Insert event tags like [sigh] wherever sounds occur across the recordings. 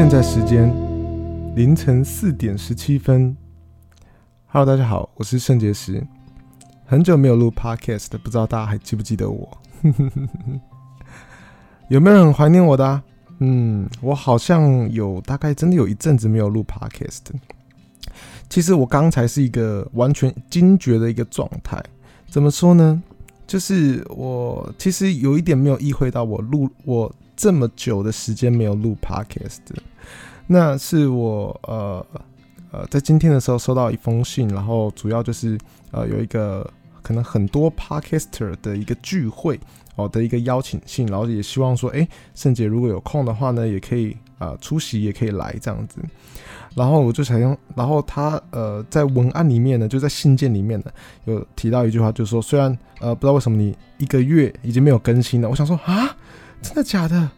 现在时间凌晨四点十七分。Hello，大家好，我是圣结石。很久没有录 Podcast，不知道大家还记不记得我？[laughs] 有没有人很怀念我的？嗯，我好像有，大概真的有一阵子没有录 Podcast。其实我刚才是一个完全惊觉的一个状态。怎么说呢？就是我其实有一点没有意会到，我录我这么久的时间没有录 Podcast。那是我呃呃在今天的时候收到一封信，然后主要就是呃有一个可能很多 Podcaster 的一个聚会哦的一个邀请信，然后也希望说，哎，圣结如果有空的话呢，也可以啊、呃、出席，也可以来这样子。然后我就想用，然后他呃在文案里面呢，就在信件里面呢，有提到一句话，就是说，虽然呃不知道为什么你一个月已经没有更新了，我想说啊，真的假的？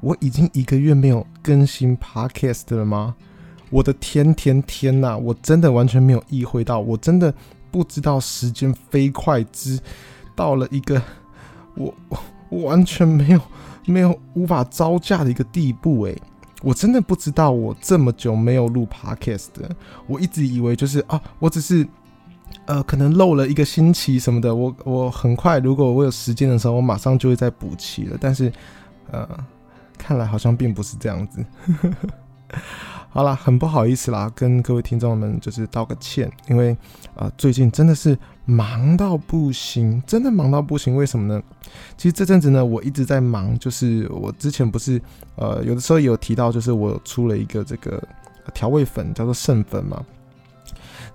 我已经一个月没有更新 Podcast 了吗？我的天天天呐！我真的完全没有意会到，我真的不知道时间飞快之到了一个我我完全没有没有无法招架的一个地步诶，我真的不知道我这么久没有录 Podcast，我一直以为就是啊，我只是呃可能漏了一个星期什么的，我我很快如果我有时间的时候，我马上就会再补齐了，但是呃。看来好像并不是这样子。[laughs] 好啦，很不好意思啦，跟各位听众们就是道个歉，因为啊、最近真的是忙到不行，真的忙到不行。为什么呢？其实这阵子呢，我一直在忙，就是我之前不是呃有的时候有提到，就是我出了一个这个调味粉，叫做圣粉嘛。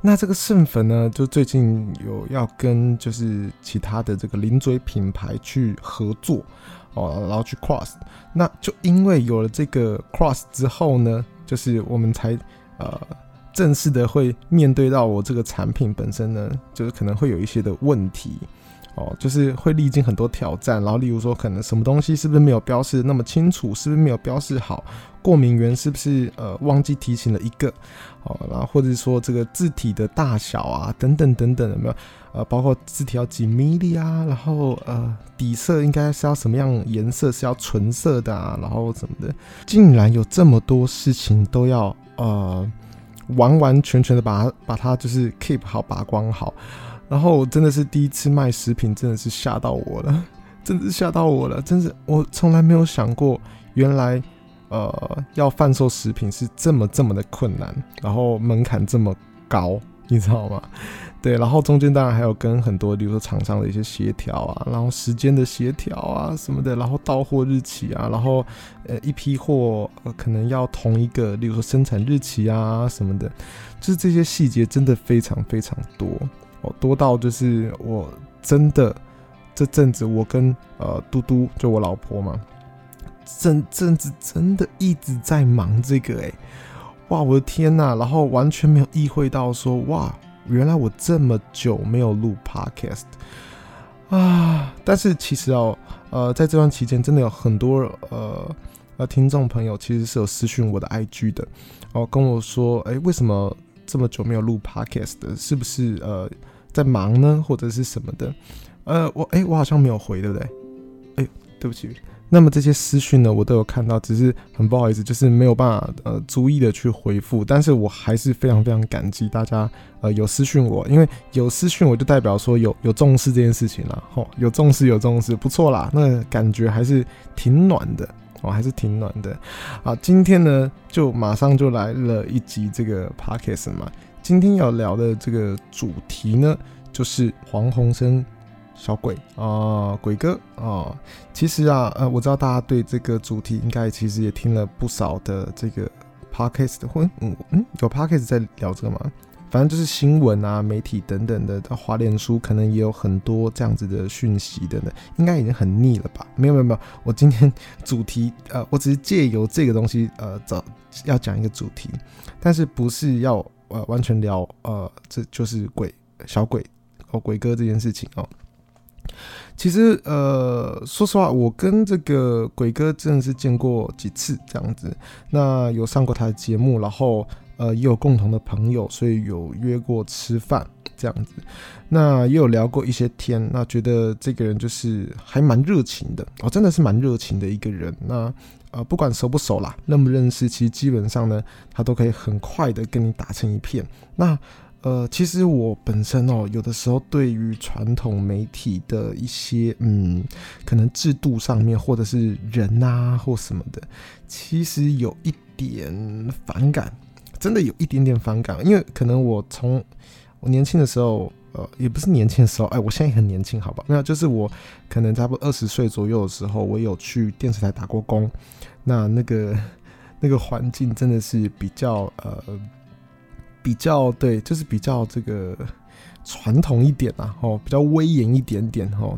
那这个圣粉呢，就最近有要跟就是其他的这个零嘴品牌去合作。哦，然后去 cross，那就因为有了这个 cross 之后呢，就是我们才呃正式的会面对到我这个产品本身呢，就是可能会有一些的问题。哦，就是会历经很多挑战，然后例如说，可能什么东西是不是没有标示那么清楚，是不是没有标示好，过敏源是不是呃忘记提醒了一个，哦，然后或者说这个字体的大小啊，等等等等，有没有？呃，包括字体要几 mm 啊，然后呃底色应该是要什么样颜色，是要纯色的啊，然后什么的，竟然有这么多事情都要呃完完全全的把它把它就是 keep 好，把关好。然后我真的是第一次卖食品，真的是吓到我了，[laughs] 真的是吓到我了，真是我从来没有想过，原来呃要贩售食品是这么这么的困难，然后门槛这么高，你知道吗？[laughs] 对，然后中间当然还有跟很多，比如说厂商的一些协调啊，然后时间的协调啊什么的，然后到货日期啊，然后呃一批货呃可能要同一个，例如说生产日期啊什么的，就是这些细节真的非常非常多。多到就是我真的这阵子，我跟呃嘟嘟就我老婆嘛，这阵子真的一直在忙这个哎，哇，我的天呐，然后完全没有意会到说哇，原来我这么久没有录 podcast 啊！但是其实哦，呃，在这段期间真的有很多呃呃听众朋友其实是有私讯我的 IG 的，哦，跟我说哎，为什么这么久没有录 podcast？是不是呃？在忙呢，或者是什么的，呃，我哎、我好像没有回，对不对？哎、对不起。那么这些私讯呢，我都有看到，只是很不好意思，就是没有办法呃逐一的去回复。但是我还是非常非常感激大家呃有私讯我，因为有私讯我就代表说有有重视这件事情了，吼，有重视有重视，不错啦，那、感觉还是挺暖的，哦，还是挺暖的。啊，今天呢就马上就来了一集这个 podcast 嘛。今天要聊的这个主题呢，就是黄鸿升小鬼啊、鬼哥啊、其实啊，呃，我知道大家对这个主题应该其实也听了不少的这个 podcast 或嗯嗯，有 podcast 在聊这个吗？反正就是新闻啊、媒体等等的，华脸书可能也有很多这样子的讯息等等，应该已经很腻了吧？没有没有没有，我今天主题呃，我只是借由这个东西呃，找要讲一个主题，但是不是要。呃，完全聊呃，这就是鬼小鬼哦，鬼哥这件事情哦。其实，呃，说实话，我跟这个鬼哥真的是见过几次这样子。那有上过他的节目，然后呃，也有共同的朋友，所以有约过吃饭这样子。那也有聊过一些天，那觉得这个人就是还蛮热情的哦，真的是蛮热情的一个人。那呃，不管熟不熟啦，认不认识，其实基本上呢，他都可以很快的跟你打成一片。那呃，其实我本身哦，有的时候对于传统媒体的一些嗯，可能制度上面，或者是人啊或什么的，其实有一点反感，真的有一点点反感，因为可能我从我年轻的时候，呃，也不是年轻的时候，哎，我现在很年轻，好吧？那就是我可能差不多二十岁左右的时候，我有去电视台打过工，那那个那个环境真的是比较呃。比较对，就是比较这个传统一点啊，哦，比较威严一点点哦，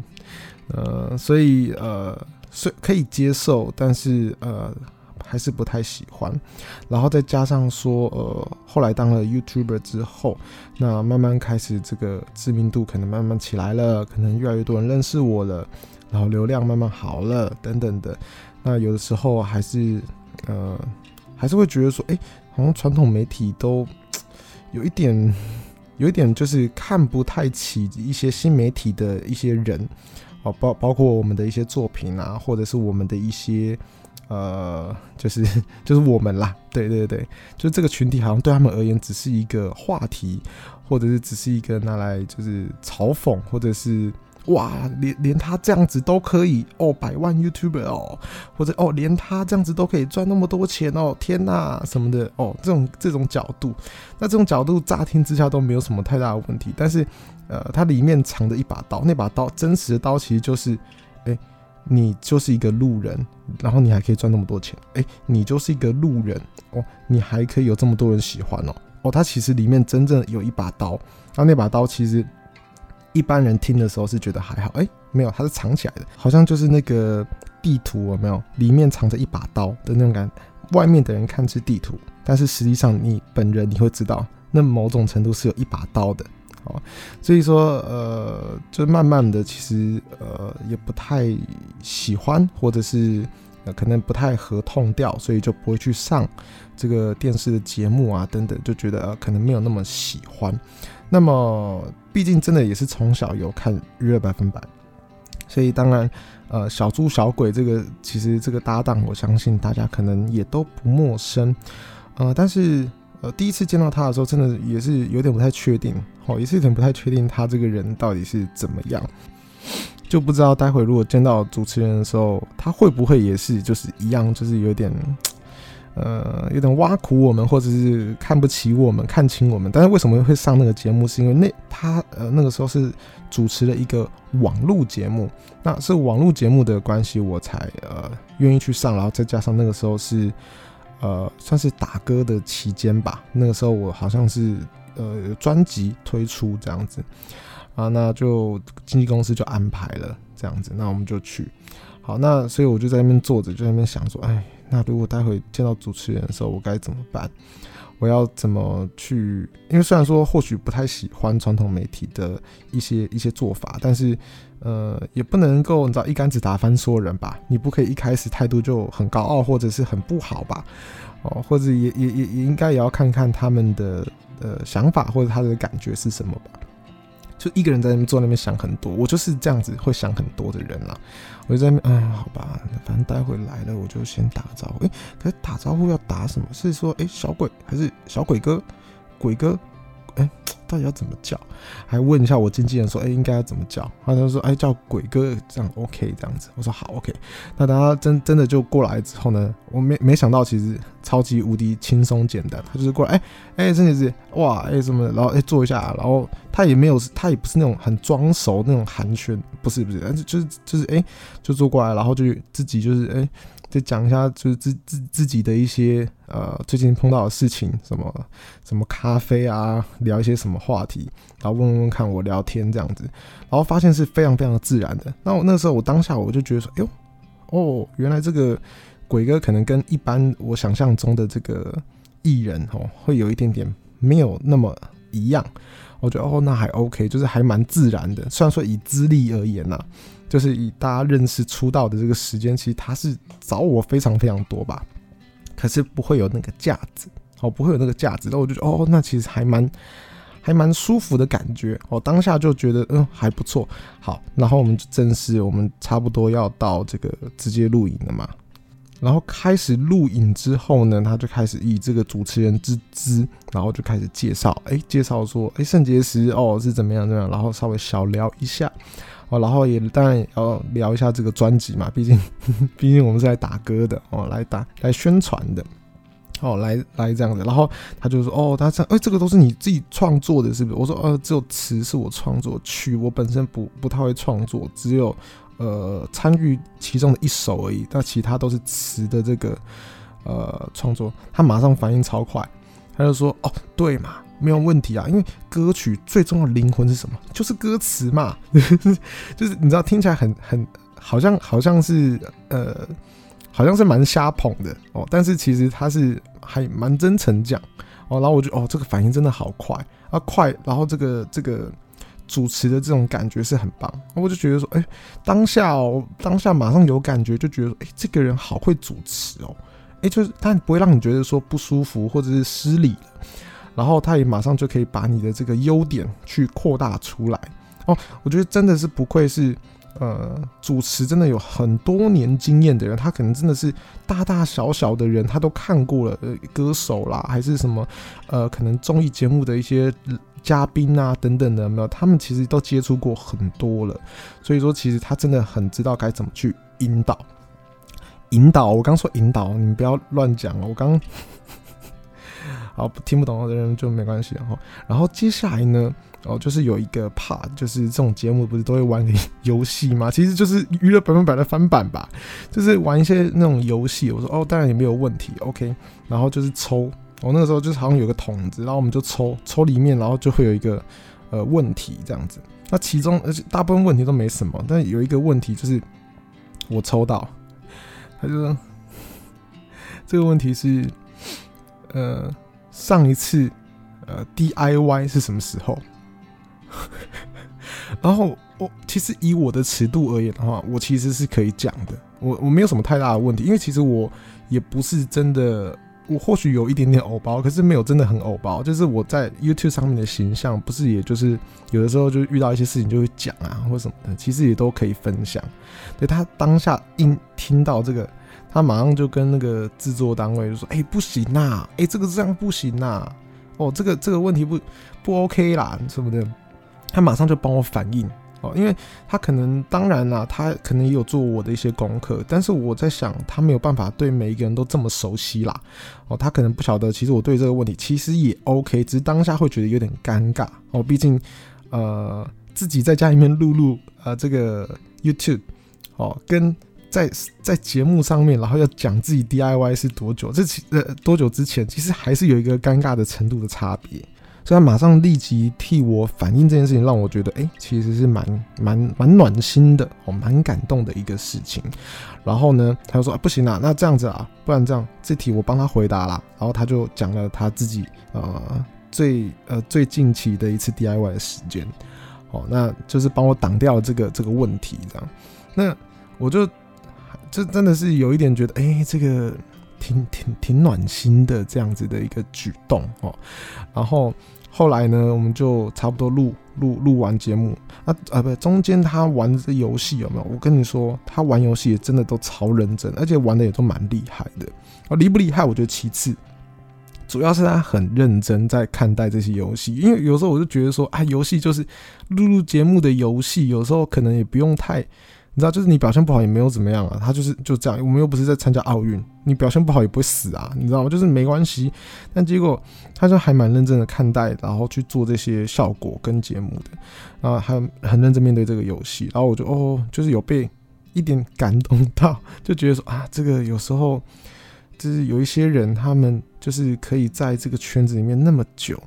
呃，所以呃，是可以接受，但是呃，还是不太喜欢。然后再加上说，呃，后来当了 YouTuber 之后，那慢慢开始这个知名度可能慢慢起来了，可能越来越多人认识我了，然后流量慢慢好了，等等的。那有的时候还是呃，还是会觉得说，哎，好像传统媒体都。有一点，[laughs] 有一点就是看不太起一些新媒体的一些人，哦，包包括我们的一些作品啊，或者是我们的一些，呃，就是就是我们啦，对对对，就这个群体好像对他们而言只是一个话题，或者是只是一个拿来就是嘲讽，或者是。哇，连连他这样子都可以哦，百万 YouTuber 哦，或者哦，连他这样子都可以赚那么多钱哦，天哪，什么的哦，这种这种角度，那这种角度乍听之下都没有什么太大的问题，但是，呃，它里面藏着一把刀，那把刀真实的刀其实就是，你就是一个路人，然后你还可以赚那么多钱，哎，你就是一个路人哦，你还可以有这么多人喜欢哦，哦，它其实里面真正有一把刀，然后那把刀其实。一般人听的时候是觉得还好，哎、没有，它是藏起来的，好像就是那个地图有没有？里面藏着一把刀的那种感。外面的人看是地图，但是实际上你本人你会知道，那某种程度是有一把刀的。哦，所以说，呃，就慢慢的，其实呃也不太喜欢，或者是呃可能不太合痛调，所以就不会去上这个电视的节目啊等等，就觉得、呃、可能没有那么喜欢。那么，毕竟真的也是从小有看娱乐百分百，所以当然，呃，小猪小鬼这个其实这个搭档，我相信大家可能也都不陌生，呃，但是呃，第一次见到他的时候，真的也是有点不太确定，哦，也是有点不太确定他这个人到底是怎么样，就不知道待会如果见到主持人的时候，他会不会也是就是一样，就是有点。呃，有点挖苦我们，或者是看不起我们，看轻我们。但是为什么会上那个节目？是因为那他呃那个时候是主持了一个网络节目，那是网络节目的关系，我才呃愿意去上。然后再加上那个时候是呃算是打歌的期间吧，那个时候我好像是呃专辑推出这样子啊，那就经纪公司就安排了这样子，那我们就去。好，那所以我就在那边坐着，就在那边想说，哎。那如果待会见到主持人的时候，我该怎么办？我要怎么去？因为虽然说或许不太喜欢传统媒体的一些一些做法，但是呃，也不能够你知道一竿子打翻所有人吧？你不可以一开始态度就很高傲或者是很不好吧？哦，或者也也也也应该也要看看他们的呃想法或者他的感觉是什么吧。就一个人在那边坐那边想很多，我就是这样子会想很多的人啦。我就在那边，嗯，好吧，反正待会来了，我就先打个招呼。诶、可是打招呼要打什么？是说，诶、小鬼还是小鬼哥？鬼哥？诶、欸。[tsk] 到底要怎么叫？还问一下我经纪人说：“哎、应该要怎么叫？”他就说：“哎、叫鬼哥这样 OK，这样子。”我说：“好 OK。”那等他真真的就过来之后呢，我没没想到其实超级无敌轻松简单。他就是过来，哎、欸、哎，真的是哇，哎、欸、什么，然后哎、坐一下，然后他也没有，他也不是那种很装熟那种寒暄，不是不是，但是就是就是哎、就坐过来，然后就自己就是哎。欸就讲一下，就是自自自己的一些呃最近碰到的事情，什么什么咖啡啊，聊一些什么话题，然后问问看我聊天这样子，然后发现是非常非常自然的。那我那时候我当下我就觉得说，哎呦哦，原来这个鬼哥可能跟一般我想象中的这个艺人哦，会有一点点没有那么一样。我觉得哦，那还 OK，就是还蛮自然的。虽然说以资历而言呐、啊，就是以大家认识出道的这个时间，其实他是找我非常非常多吧。可是不会有那个架子，哦，不会有那个架子。那我就觉得哦，那其实还蛮还蛮舒服的感觉。我，当下就觉得嗯还不错。好，然后我们就正式，我们差不多要到这个直接录影了嘛。然后开始录影之后呢，他就开始以这个主持人之姿，然后就开始介绍，哎，介绍说，哎，圣结石哦是怎么样怎么样，然后稍微小聊一下，哦，然后也当然也要聊一下这个专辑嘛，毕竟 [laughs] 毕竟我们是来打歌的哦，来打来宣传的，哦，来来这样的，然后他就说，哦，他这样，哎，这个都是你自己创作的，是不是？我说，呃，只有词是我创作，曲我本身不不太会创作，只有。呃，参与其中的一首而已，但其他都是词的这个呃创作。他马上反应超快，他就说：“哦，对嘛，没有问题啊，因为歌曲最重要的灵魂是什么？就是歌词嘛，[laughs] 就是你知道听起来很很好像好像是呃好像是蛮瞎捧的哦，但是其实他是还蛮真诚讲哦。然后我就哦，这个反应真的好快啊，快，然后这个这个。”主持的这种感觉是很棒，我就觉得说，哎、当下哦，当下马上有感觉，就觉得说，哎、这个人好会主持哦，哎、就是他不会让你觉得说不舒服或者是失礼，然后他也马上就可以把你的这个优点去扩大出来。哦，我觉得真的是不愧是呃主持真的有很多年经验的人，他可能真的是大大小小的人他都看过了，歌手啦还是什么呃可能综艺节目的一些。嘉宾啊，等等的，没有？他们其实都接触过很多了，所以说其实他真的很知道该怎么去引导。引导，我刚说引导，你们不要乱讲哦。我刚 [laughs] 好听不懂的人就没关系，然后，然后接下来呢，哦，就是有一个 part，就是这种节目不是都会玩游戏吗？其实就是娱乐百分百的翻版吧，就是玩一些那种游戏。我说哦，当然也没有问题，OK。然后就是抽。我那个时候就是好像有个桶子，然后我们就抽抽里面，然后就会有一个呃问题这样子。那其中而且大部分问题都没什么，但有一个问题就是我抽到，他就说这个问题是呃上一次呃 DIY 是什么时候？[laughs] 然后我其实以我的尺度而言的话，我其实是可以讲的，我我没有什么太大的问题，因为其实我也不是真的。我或许有一点点偶包，可是没有真的很偶包。就是我在 YouTube 上面的形象，不是也就是有的时候就遇到一些事情就会讲啊，或什么的，其实也都可以分享。对，他当下一听到这个，他马上就跟那个制作单位就说：“哎、不行呐，哎、这个这样不行呐，哦，这个这个问题不不 OK 啦，什么的。”他马上就帮我反应应。因为他可能，当然啦，他可能也有做我的一些功课，但是我在想，他没有办法对每一个人都这么熟悉啦。哦，他可能不晓得，其实我对这个问题其实也 OK，只是当下会觉得有点尴尬哦。毕竟，呃，自己在家里面录录呃这个 YouTube 哦，跟在在节目上面，然后要讲自己 DIY 是多久，这其呃多久之前，其实还是有一个尴尬的程度的差别。所以他马上立即替我反映这件事情，让我觉得，哎、其实是蛮蛮蛮暖心的，哦，蛮感动的一个事情。然后呢，他就说，不行啦，那这样子啊，不然这样，这题我帮他回答啦。然后他就讲了他自己呃最呃最近期的一次 DIY 的时间，哦，那就是帮我挡掉这个这个问题，这样。那我就这真的是有一点觉得，哎、这个挺挺挺暖心的这样子的一个举动哦，然后。后来呢，我们就差不多录录录完节目啊啊不，中间他玩的这游戏有没有？我跟你说，他玩游戏也真的都超认真，而且玩的也都蛮厉害的。啊，厉不厉害？我觉得其次，主要是他很认真在看待这些游戏。因为有时候我就觉得说，啊，游戏就是录录节目的游戏，有时候可能也不用太。你知道，就是你表现不好也没有怎么样啊，他就是就这样。我们又不是在参加奥运，你表现不好也不会死啊，你知道吗？就是没关系。但结果他就还蛮认真的看待，然后去做这些效果跟节目的，然后还很认真面对这个游戏。然后我就哦，就是有被一点感动到，[laughs] 就觉得说啊，这个有时候就是有一些人，他们就是可以在这个圈子里面那么久，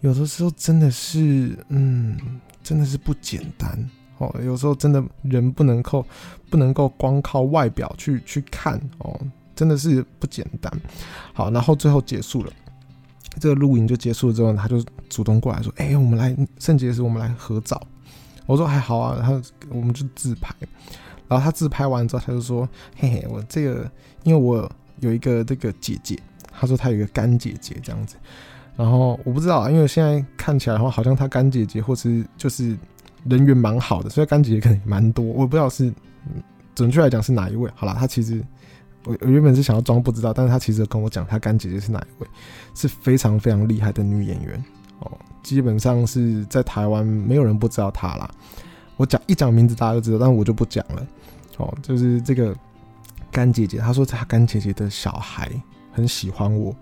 有的时候真的是，嗯，真的是不简单。哦，有时候真的人不能够不能够光靠外表去去看哦，真的是不简单。好，然后最后结束了，这个录影就结束了之后，他就主动过来说：“哎、我们来圣结时，我们来合照。”我说：“还好啊。”然后我们就自拍。然后他自拍完之后，他就说：“嘿嘿，我这个因为我有一个这个姐姐，他说他有一个干姐姐这样子。然后我不知道，因为现在看起来的话，好像他干姐姐或是就是人缘蛮好的，所以干姐姐可能蛮多。我不知道是准确来讲是哪一位。好啦，他其实。我我原本是想要装不知道，但是他其实跟我讲他干姐姐是哪一位，是非常非常厉害的女演员哦，基本上是在台湾没有人不知道她啦。我讲一讲名字大家都知道，但我就不讲了。哦，就是这个干姐姐，她说她干姐姐的小孩很喜欢我，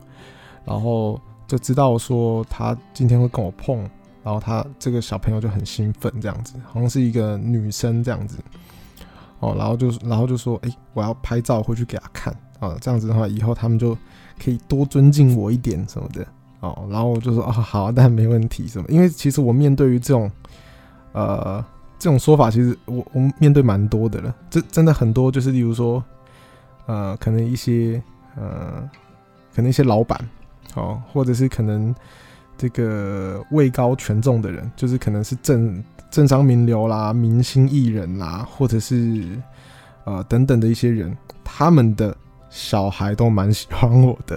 然后就知道说她今天会跟我碰，然后他这个小朋友就很兴奋，这样子，好像是一个女生这样子。哦，然后就然后就说，哎、我要拍照回去给他看啊，这样子的话，以后他们就可以多尊敬我一点什么的哦。然后我就说，哦，好，但没问题什么，因为其实我面对于这种，呃，这种说法，其实我我面对蛮多的了，这真的很多，就是例如说，呃，可能一些呃，可能一些老板，哦，或者是可能这个位高权重的人，就是可能是政。政商名流啦、明星艺人啦，或者是呃等等的一些人，他们的小孩都蛮喜欢我的。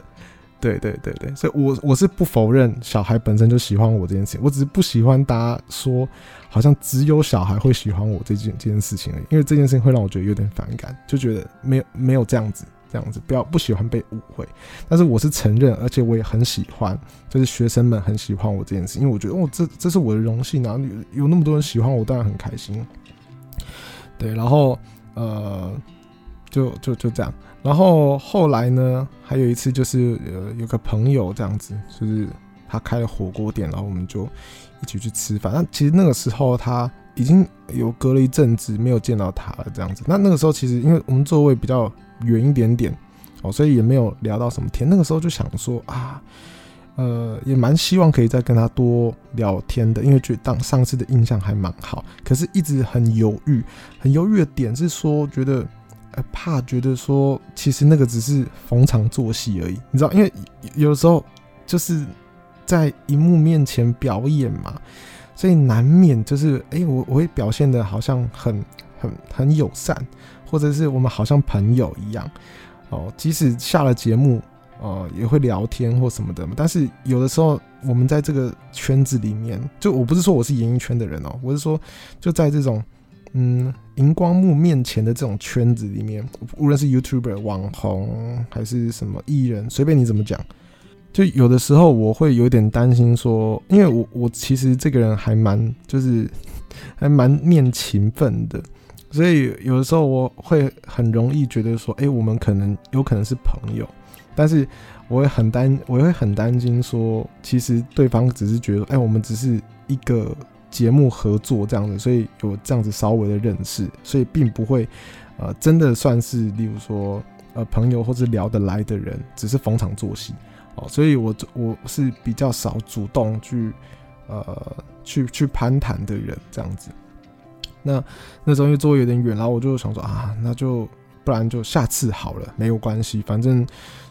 对对对对，所以我我是不否认小孩本身就喜欢我这件事情，我只是不喜欢大家说好像只有小孩会喜欢我这件这件事情而已，因为这件事情会让我觉得有点反感，就觉得没有没有这样子。这样子不要不喜欢被误会，但是我是承认，而且我也很喜欢，就是学生们很喜欢我这件事，因为我觉得哦，这这是我的荣幸啊，有有那么多人喜欢我，当然很开心。对，然后呃，就就就这样，然后后来呢，还有一次就是呃有个朋友这样子，就是他开了火锅店，然后我们就一起去吃饭。那其实那个时候他已经有隔了一阵子没有见到他了，这样子。那那个时候其实因为我们座位比较。远一点点哦，所以也没有聊到什么天。那个时候就想说啊，呃，也蛮希望可以再跟他多聊天的，因为觉得当上次的印象还蛮好。可是一直很犹豫，很犹豫的点是说，觉得呃怕，觉得说其实那个只是逢场作戏而已，你知道？因为有时候就是在荧幕面前表演嘛，所以难免就是哎、我我会表现得好像很很很友善。或者是我们好像朋友一样，哦，即使下了节目，呃，也会聊天或什么的。但是有的时候，我们在这个圈子里面，就我不是说我是演艺圈的人哦，我是说就在这种嗯荧光幕面前的这种圈子里面，无论是 YouTuber、网红还是什么艺人，随便你怎么讲，就有的时候我会有点担心说，因为我我其实这个人还蛮就是还蛮念情分的。所以有的时候我会很容易觉得说，哎、我们可能有可能是朋友，但是我会很担，我会很担心说，其实对方只是觉得，哎、我们只是一个节目合作这样子，所以有这样子稍微的认识，所以并不会，呃，真的算是，例如说，呃，朋友或是聊得来的人，只是逢场作戏，哦，所以我我是比较少主动去，呃，去去攀谈的人这样子。那那时候因为座位有点远，然后我就想说啊，那就不然就下次好了，没有关系，反正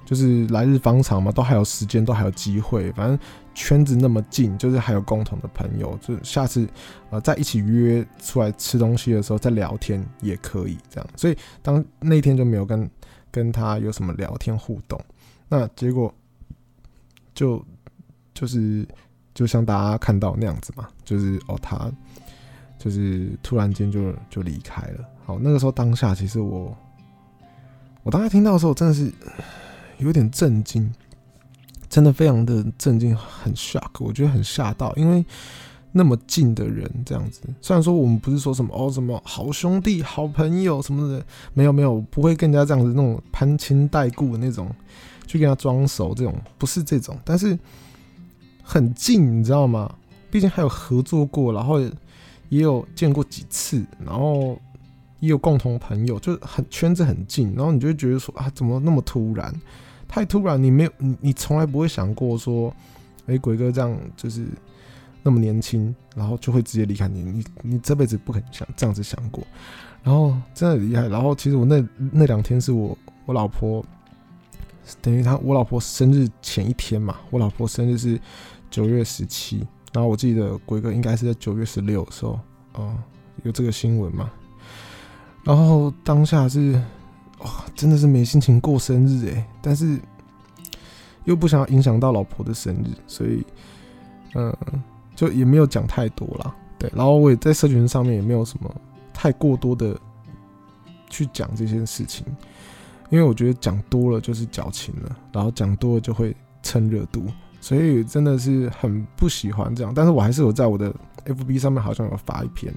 就是来日方长嘛，都还有时间，都还有机会，反正圈子那么近，就是还有共同的朋友，就下次呃再一起约出来吃东西的时候再聊天也可以这样。所以当那天就没有跟跟他有什么聊天互动，那结果就就是就像大家看到那样子嘛，就是哦他。就是突然间就就离开了。好，那个时候当下其实我，我当时听到的时候真的是 [sighs] 有点震惊，真的非常的震惊，很 shock，我觉得很吓到，因为那么近的人这样子，虽然说我们不是说什么哦什么好兄弟、好朋友什么的，没有没有，不会跟人家这样子那种攀亲带故的那种，去跟他装熟这种，不是这种，但是很近，你知道吗？毕竟还有合作过，然后。也有见过几次，然后也有共同朋友，就很圈子很近，然后你就会觉得说啊，怎么那么突然？太突然，你没有你你从来不会想过说，哎、鬼哥这样就是那么年轻，然后就会直接离开你，你你这辈子不可能想这样子想过，然后真的厉害。然后其实我那那两天是我我老婆等于他我老婆生日前一天嘛，我老婆生日是九月十七，然后我记得鬼哥应该是在九月十六的时候，哦，有这个新闻嘛。然后当下是哇，真的是没心情过生日诶，但是又不想要影响到老婆的生日，所以嗯，就也没有讲太多啦。对，然后我也在社群上面也没有什么太过多的去讲这件事情。因为我觉得讲多了就是矫情了，然后讲多了就会蹭热度，所以真的是很不喜欢这样。但是我还是有在我的 FB 上面好像有发一篇，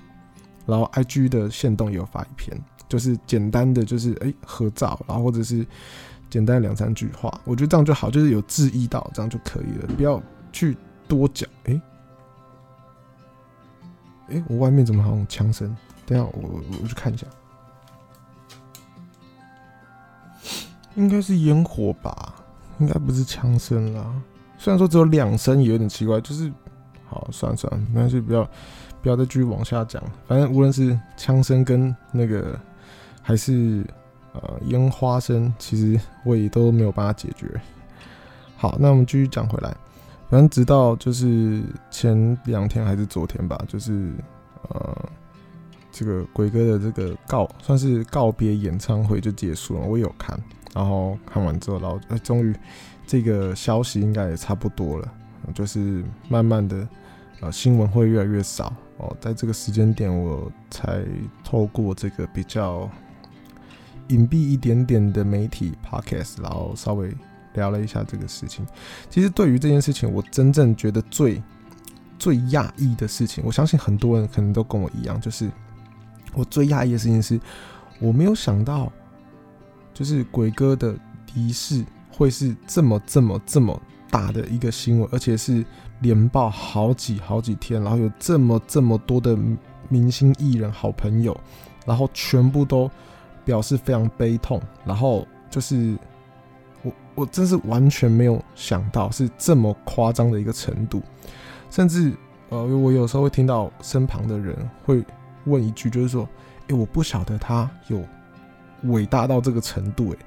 然后 IG 的限动也有发一篇，就是简单的就是哎、合照，然后或者是简单两三句话，我觉得这样就好，就是有质疑到这样就可以了，不要去多讲。哎、欸，哎、我外面怎么好像枪声？等下我我去看一下。应该是烟火吧，应该不是枪声啦。虽然说只有两声，也有点奇怪。就是，好，算了算了，没关系，不要不要再继续往下讲。反正无论是枪声跟那个，还是呃烟花声，其实我也都没有办法解决。好，那我们继续讲回来。反正直到就是前两天还是昨天吧，就是呃这个鬼哥的这个告算是告别演唱会就结束了，我有看。然后看完之后，然后，终于这个消息应该也差不多了，就是慢慢的，呃，新闻会越来越少哦。在这个时间点，我才透过这个比较隐蔽一点点的媒体 podcast，然后稍微聊了一下这个事情。其实对于这件事情，我真正觉得最最讶异的事情，我相信很多人可能都跟我一样，就是我最讶异的事情是，我没有想到。就是鬼哥的离世会是这么这么这么大的一个新闻，而且是连报好几好几天，然后有这么这么多的明星艺人好朋友，然后全部都表示非常悲痛，然后就是我我真是完全没有想到是这么夸张的一个程度，甚至呃我有时候会听到身旁的人会问一句，就是说，哎、欸，我不晓得他有。伟大到这个程度诶，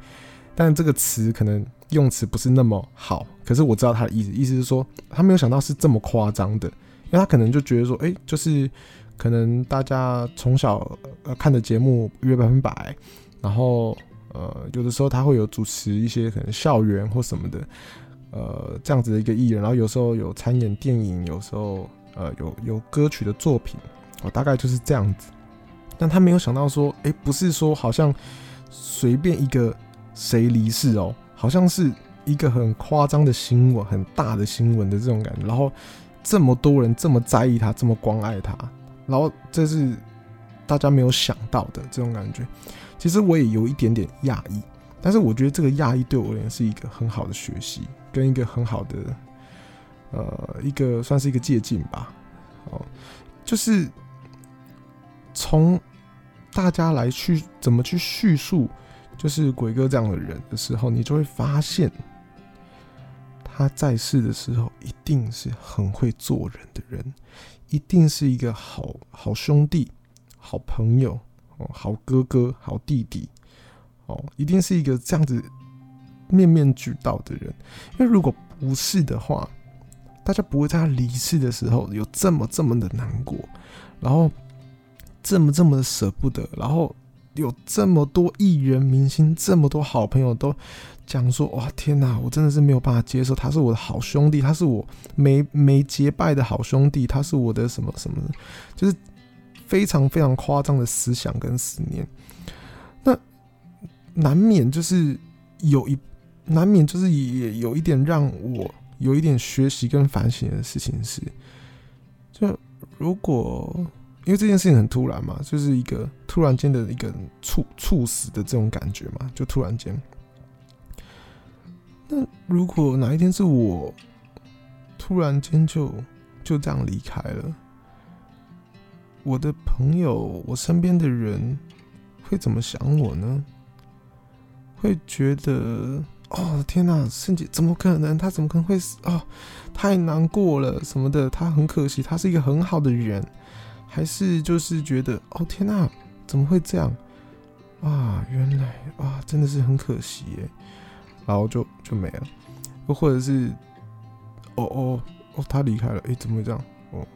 但这个词可能用词不是那么好，可是我知道他的意思，意思是说他没有想到是这么夸张的，因为他可能就觉得说，哎、就是可能大家从小呃看的节目约百分百，然后呃有的时候他会有主持一些可能校园或什么的，呃这样子的一个艺人，然后有时候有参演电影，有时候呃有有歌曲的作品，哦大概就是这样子，但他没有想到说，哎、不是说好像。随便一个谁离世哦，好像是一个很夸张的新闻，很大的新闻的这种感觉。然后这么多人这么在意他，这么关爱他，然后这是大家没有想到的这种感觉。其实我也有一点点讶异，但是我觉得这个讶异对我而言是一个很好的学习，跟一个很好的呃一个算是一个借鉴吧。哦，就是从。大家来去怎么去叙述，就是鬼哥这样的人的时候，你就会发现，他在世的时候一定是很会做人的人，一定是一个好好兄弟、好朋友、哦，好哥哥、好弟弟，哦，一定是一个这样子面面俱到的人。因为如果不是的话，大家不会在他离世的时候有这么这么的难过，然后。这么这么的舍不得，然后有这么多艺人明星，这么多好朋友都讲说：“哇，天哪，我真的是没有办法接受，他是我的好兄弟，他是我没没结拜的好兄弟，他是我的什么什么，就是非常非常夸张的思想跟思念。那难免就是有一难免就是也有一点让我有一点学习跟反省的事情是，就如果。因为这件事情很突然嘛，就是一个突然间的一个猝猝死的这种感觉嘛，就突然间。那如果哪一天是我突然间就就这样离开了，我的朋友，我身边的人会怎么想我呢？会觉得哦，天哪，圣杰怎么可能？他怎么可能会死？哦，太难过了什么的，他很可惜，他是一个很好的人。还是就是觉得哦天哪，怎么会这样啊？原来啊，真的是很可惜耶。然后就就没了，又或者是，哦哦哦，他离开了，诶，怎么会这样？哦，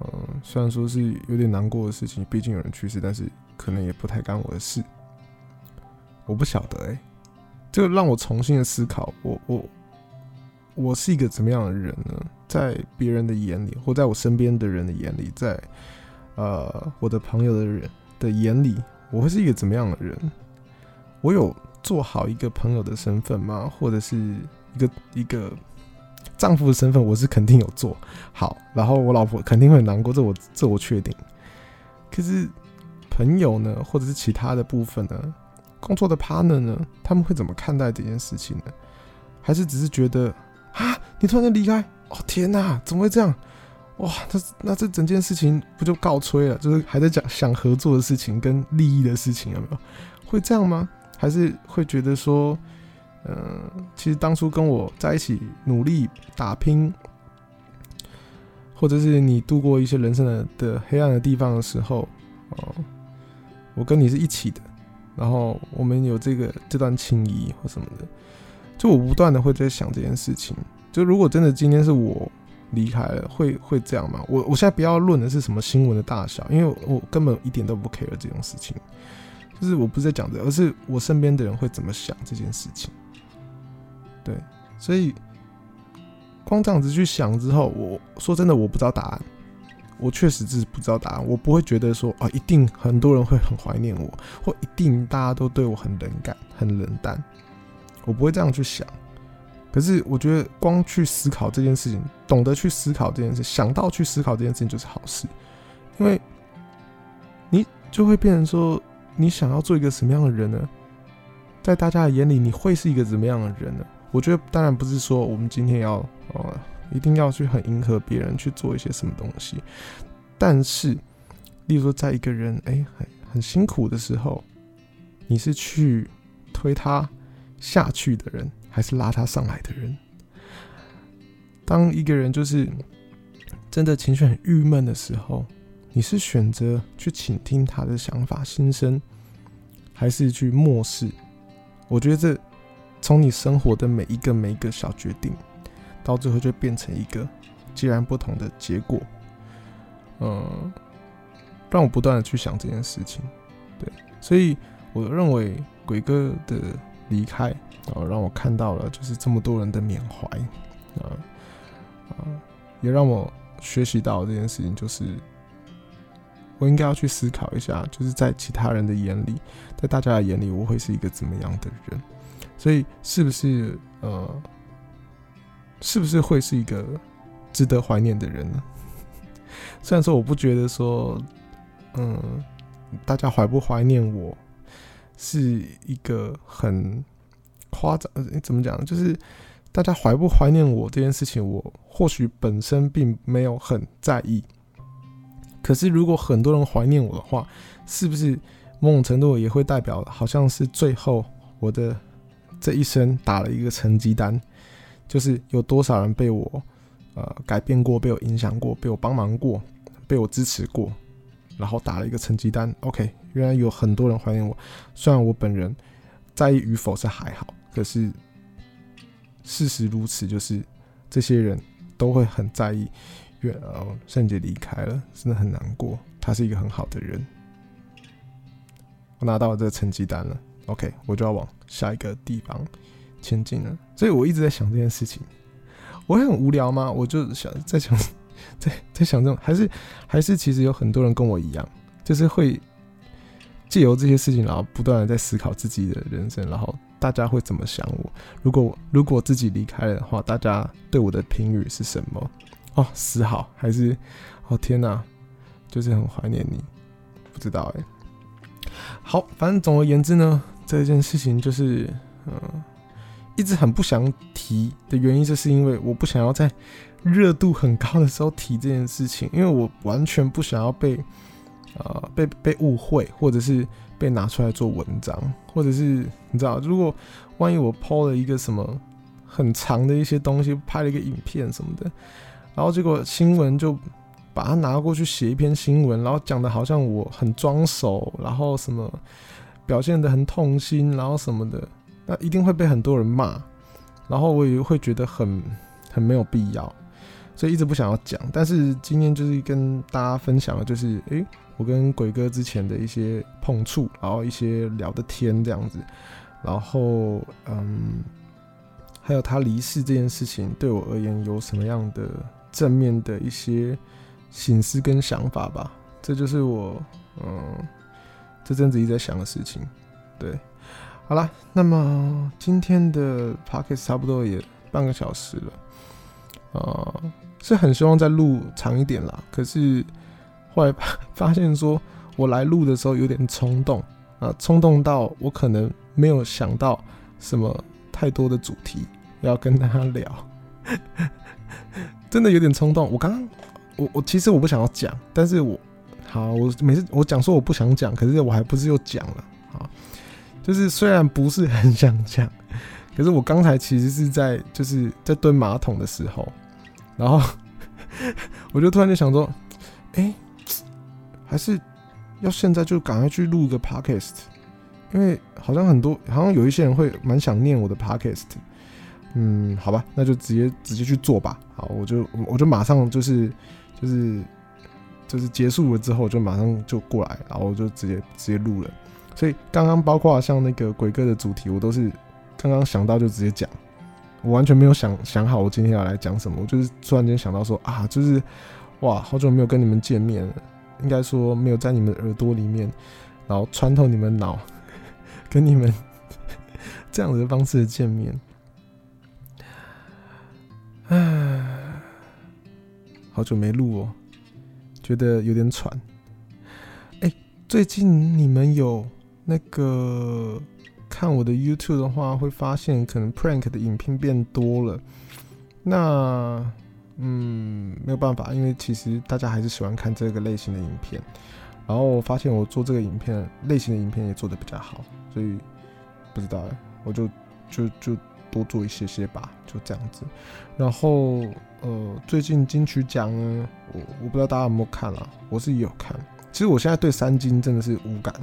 嗯，虽然说是有点难过的事情，毕竟有人去世，但是可能也不太干我的事，我不晓得诶，这个让我重新的思考，我我我是一个怎么样的人呢？在别人的眼里，或在我身边的人的眼里，在呃我的朋友的人的眼里，我会是一个怎么样的人？我有做好一个朋友的身份吗？或者是一个一个丈夫的身份？我是肯定有做好。然后我老婆肯定会难过，这我这我确定。可是朋友呢，或者是其他的部分呢？工作的 partner 呢？他们会怎么看待这件事情呢？还是只是觉得啊，你突然间离开？哦天哪，怎么会这样？哇，那那这整件事情不就告吹了？就是还在讲想合作的事情跟利益的事情，有没有？会这样吗？还是会觉得说，嗯、其实当初跟我在一起努力打拼，或者是你度过一些人生的的黑暗的地方的时候，哦，我跟你是一起的，然后我们有这个这段情谊或什么的，就我不断的会在想这件事情。就如果真的今天是我离开了，会会这样吗？我我现在不要论的是什么新闻的大小，因为我根本一点都不 care 这种事情。就是我不是在讲这个，而是我身边的人会怎么想这件事情。对，所以光这样子去想之后，我说真的，我不知道答案。我确实是不知道答案。我不会觉得说啊，一定很多人会很怀念我，或一定大家都对我很冷感、很冷淡。我不会这样去想。可是我觉得，光去思考这件事情，懂得去思考这件事，想到去思考这件事情就是好事，因为你就会变成说，你想要做一个什么样的人呢？在大家的眼里，你会是一个怎么样的人呢？我觉得，当然不是说我们今天要呃，一定要去很迎合别人去做一些什么东西，但是，例如说，在一个人哎、很很辛苦的时候，你是去推他下去的人。还是拉他上来的人。当一个人就是真的情绪很郁闷的时候，你是选择去倾听他的想法心声，还是去漠视？我觉得这从你生活的每一个每一个小决定，到最后就变成一个截然不同的结果。嗯，让我不断的去想这件事情。对，所以我认为鬼哥的离开。然后，让我看到了，就是这么多人的缅怀，啊啊，也让我学习到这件事情，就是我应该要去思考一下，就是在其他人的眼里，在大家的眼里，我会是一个怎么样的人？所以，是不是呃，是不是会是一个值得怀念的人呢？[laughs] 虽然说我不觉得说，嗯，大家怀不怀念我是一个很。夸张，怎么讲？就是大家怀不怀念我这件事情，我或许本身并没有很在意。可是如果很多人怀念我的话，是不是某种程度也会代表，好像是最后我的这一生打了一个成绩单，就是有多少人被我呃改变过，被我影响过，被我帮忙过，被我支持过，然后打了一个成绩单。OK，原来有很多人怀念我，虽然我本人在意与否是还好。可是事实如此，就是这些人都会很在意。月哦，圣杰离开了，真的很难过。他是一个很好的人。我拿到了这个成绩单了，OK，我就要往下一个地方前进了。所以我一直在想这件事情。我会很无聊吗？我就想在想，在在想这种，还是还是其实有很多人跟我一样，就是会借由这些事情，然后不断的在思考自己的人生，然后。大家会怎么想我？如果如果自己离开了的话，大家对我的评语是什么？哦，死好还是哦天哪，就是很怀念你，不知道哎。好，反正总而言之呢，这件事情就是嗯，一直很不想提的原因，就是因为我不想要在热度很高的时候提这件事情，因为我完全不想要被、呃、被被误会，或者是。被拿出来做文章，或者是你知道，如果万一我抛了一个什么很长的一些东西，拍了一个影片什么的，然后结果新闻就把它拿过去写一篇新闻，然后讲的好像我很装熟，然后什么表现的很痛心，然后什么的，那一定会被很多人骂，然后我也会觉得很很没有必要，所以一直不想要讲。但是今天就是跟大家分享的，就是诶，我跟鬼哥之前的一些碰触，然后一些聊的天这样子，然后嗯，还有他离世这件事情对我而言有什么样的正面的一些醒思跟想法吧。这就是我嗯这阵子一直在想的事情。对，好啦，那么今天的 p o c k e t 差不多也半个小时了，啊、是很希望再录长一点啦。可是后来发 [laughs] 现说，我来录的时候有点冲动啊，冲动到我可能没有想到什么太多的主题要跟大家聊，[laughs] 真的有点冲动。我刚刚，我我其实我不想要讲，但是我好，我每次我讲说我不想讲，可是我还不是又讲了啊。就是虽然不是很想讲，可是我刚才其实是在就是在蹲马桶的时候，然后 [laughs] 我就突然就想说，哎、还是要现在就赶快去录个 podcast，因为好像很多好像有一些人会蛮想念我的 podcast，嗯，好吧，那就直接直接去做吧。好，我就我就马上就是就是就是结束了之后就马上就过来，然后我就直接直接录了。所以刚刚包括像那个鬼哥的主题，我都是刚刚想到就直接讲，我完全没有想想好我今天要来讲什么，我就是突然间想到说啊，就是哇，好久没有跟你们见面了，应该说没有在你们耳朵里面，然后穿透你们脑，[laughs] 跟你们这样子的方式的见面，唉，[sighs] 好久没录哦，觉得有点喘。哎，最近你们有？那个看我的 YouTube 的话，会发现可能 Prank 的影片变多了。那嗯，没有办法，因为其实大家还是喜欢看这个类型的影片。然后我发现我做这个影片类型的影片也做得比较好，所以不知道哎，我就就就多做一些些吧，就这样子。然后呃，最近金曲奖呢，我我不知道大家有没有看啦，我是有看。其实我现在对三金真的是无感。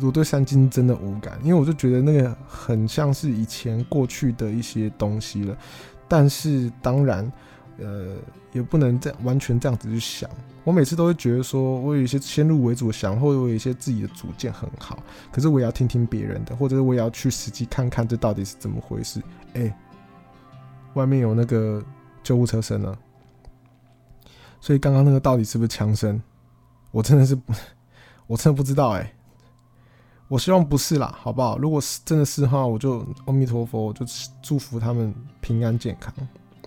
我对三金真的无感，因为我就觉得那个很像是以前过去的一些东西了。但是当然，呃，也不能这样完全这样子去想。我每次都会觉得说，我有一些先入为主想，或者我有一些自己的主见很好。可是我也要听听别人的，或者是我也要去实际看看这到底是怎么回事。哎、外面有那个救护车声了，所以刚刚那个到底是不是枪声？我真的是，[laughs] 我真的不知道哎、我希望不是啦，好不好？如果是真的是的话，我就阿弥陀佛，我就祝福他们平安健康，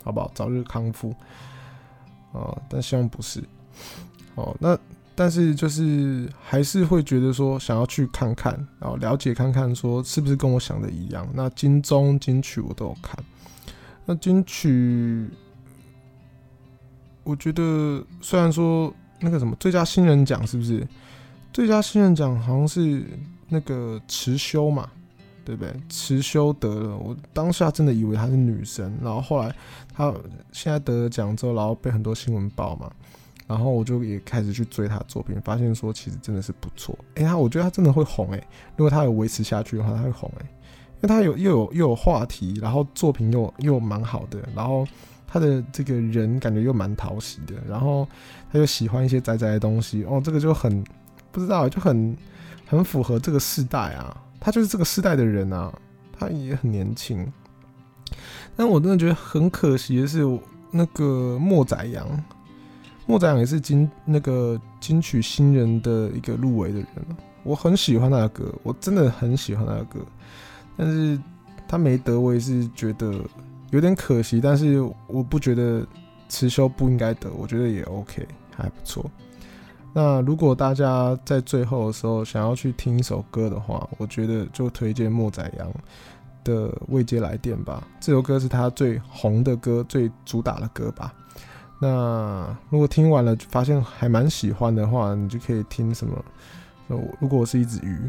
好不好？早日康复。哦，但希望不是。哦，那但是就是还是会觉得说想要去看看，然后了解看看，说是不是跟我想的一样。那金钟金曲我都有看。那金曲，我觉得虽然说那个什么最佳新人奖是不是？最佳新人奖好像是。那个持修嘛，对不对？持修得了，我当下真的以为她是女神，然后后来她现在得了奖之后，然后被很多新闻报嘛，然后我就也开始去追她作品，发现说其实真的是不错。哎、她我觉得她真的会红哎、如果她有维持下去的话，她会红哎、因为她有又有又有话题，然后作品又又蛮好的，然后她的这个人感觉又蛮讨喜的，然后她又喜欢一些宅宅的东西，哦，这个就很不知道就很。很符合这个世代啊，他就是这个世代的人啊，他也很年轻。但我真的觉得很可惜的是，那个莫宰阳，莫宰阳也是金那个金曲新人的一个入围的人，我很喜欢他的歌，我真的很喜欢他的歌，但是他没得，我也是觉得有点可惜。但是我不觉得持修不应该得，我觉得也 OK，还不错。那如果大家在最后的时候想要去听一首歌的话，我觉得就推荐莫宰阳的《未接来电》吧。这首歌是他最红的歌，最主打的歌吧。那如果听完了发现还蛮喜欢的话，你就可以听什么？如果我是一只鱼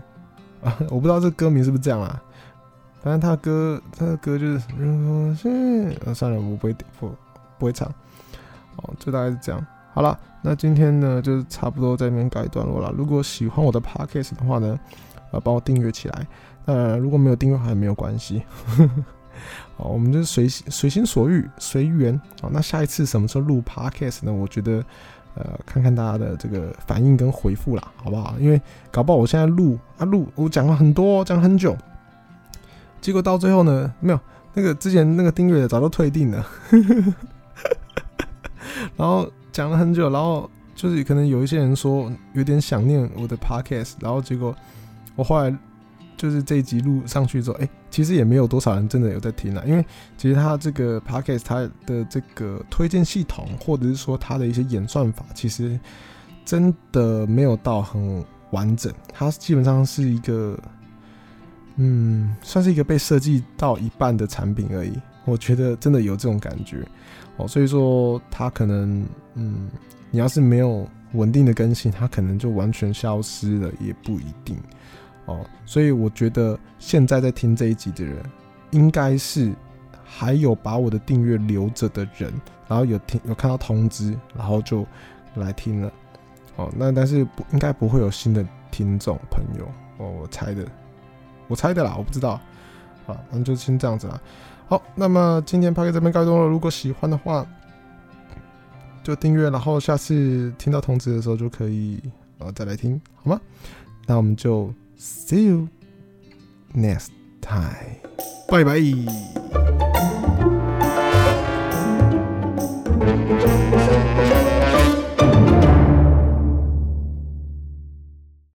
啊，[laughs] 我不知道这歌名是不是这样啊。反正他的歌，他的歌就是……啊，算了，我不会不不会唱。哦，就大概是这样。好了，那今天呢，就差不多在这边告一段落了。如果喜欢我的 podcast 的话呢，呃，帮我订阅起来。呃，如果没有订阅的话也没有关系。[laughs] 好，我们就是随随心所欲，随缘。好，那下一次什么时候录 Podcast 呢？我觉得，呃，看看大家的这个反应跟回复啦，好不好？因为搞不好我现在录啊录，我讲了很多，讲很久，结果到最后呢，没有那个之前那个订阅的早就退订了。[laughs] 然后讲了很久，然后就是可能有一些人说有点想念我的 podcast，然后结果我后来就是这一集录上去之后，哎，其实也没有多少人真的有在听了，因为其实他这个 podcast 它的这个推荐系统，或者是说它的一些演算法，其实真的没有到很完整，它基本上是一个，嗯，算是一个被设计到一半的产品而已。我觉得真的有这种感觉。哦，所以说它可能，嗯，你要是没有稳定的更新，它可能就完全消失了，也不一定。哦，所以我觉得现在在听这一集的人，应该是还有把我的订阅留着的人，然后有听有看到通知，然后就来听了。哦，那但是不应该不会有新的听众朋友。哦，我猜的，我猜的啦，我不知道。啊，那就先这样子啦。好，那么今天拍给这边告一段落了。如果喜欢的话，就订阅，然后下次听到通知的时候就可以呃再来听，好吗？那我们就 See you next time，拜拜。